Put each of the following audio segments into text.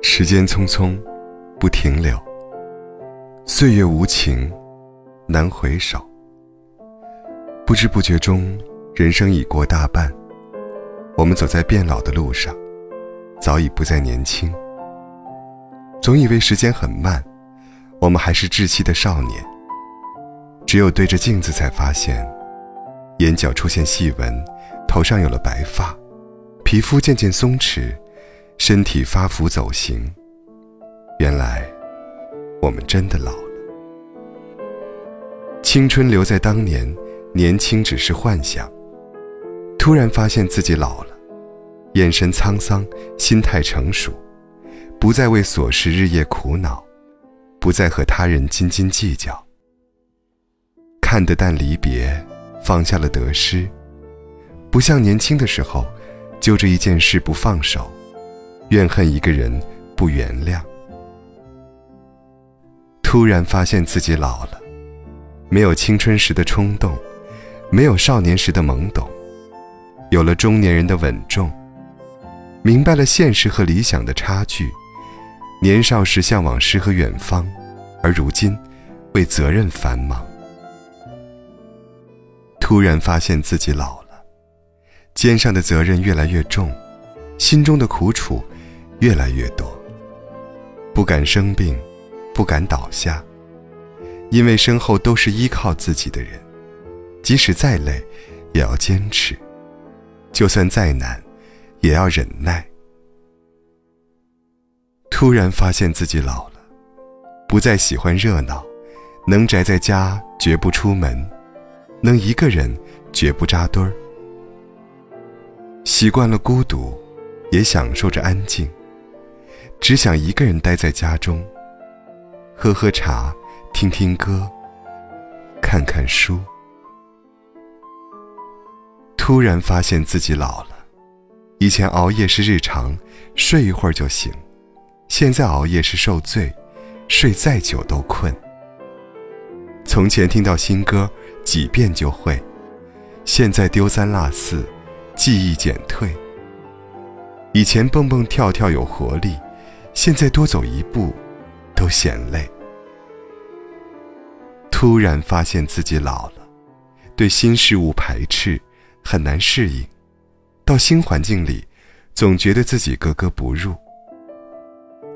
时间匆匆，不停留。岁月无情，难回首。不知不觉中，人生已过大半。我们走在变老的路上，早已不再年轻。总以为时间很慢，我们还是稚气的少年。只有对着镜子，才发现，眼角出现细纹，头上有了白发，皮肤渐渐松弛。身体发福走形，原来我们真的老了。青春留在当年，年轻只是幻想。突然发现自己老了，眼神沧桑，心态成熟，不再为琐事日夜苦恼，不再和他人斤斤计较。看得淡离别，放下了得失，不像年轻的时候，揪着一件事不放手。怨恨一个人，不原谅。突然发现自己老了，没有青春时的冲动，没有少年时的懵懂，有了中年人的稳重。明白了现实和理想的差距，年少时向往诗和远方，而如今为责任繁忙。突然发现自己老了，肩上的责任越来越重，心中的苦楚。越来越多，不敢生病，不敢倒下，因为身后都是依靠自己的人，即使再累，也要坚持；就算再难，也要忍耐。突然发现自己老了，不再喜欢热闹，能宅在家绝不出门，能一个人绝不扎堆儿，习惯了孤独，也享受着安静。只想一个人待在家中，喝喝茶，听听歌，看看书。突然发现自己老了，以前熬夜是日常，睡一会儿就醒；现在熬夜是受罪，睡再久都困。从前听到新歌几遍就会，现在丢三落四，记忆减退。以前蹦蹦跳跳有活力。现在多走一步，都嫌累。突然发现自己老了，对新事物排斥，很难适应。到新环境里，总觉得自己格格不入。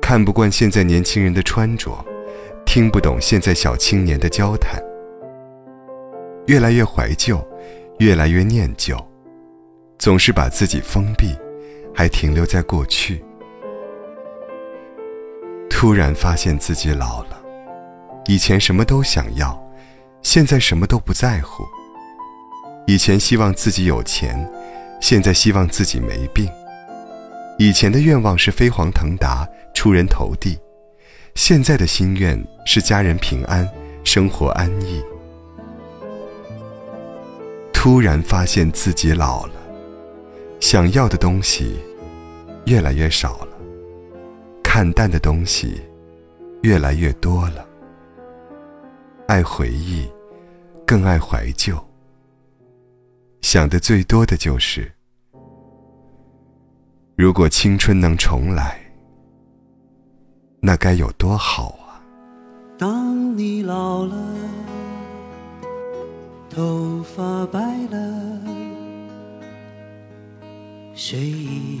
看不惯现在年轻人的穿着，听不懂现在小青年的交谈。越来越怀旧，越来越念旧，总是把自己封闭，还停留在过去。突然发现自己老了，以前什么都想要，现在什么都不在乎。以前希望自己有钱，现在希望自己没病。以前的愿望是飞黄腾达、出人头地，现在的心愿是家人平安、生活安逸。突然发现自己老了，想要的东西越来越少了。看淡的东西越来越多了，爱回忆，更爱怀旧。想的最多的就是，如果青春能重来，那该有多好啊！当你老了，头发白了，睡意。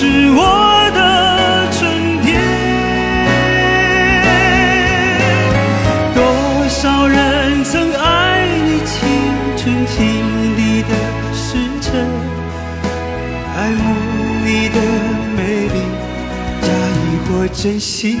是我的春天。多少人曾爱你青春经历的时辰，爱慕你的美丽，假意或真心。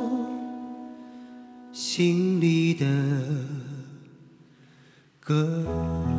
心里的歌。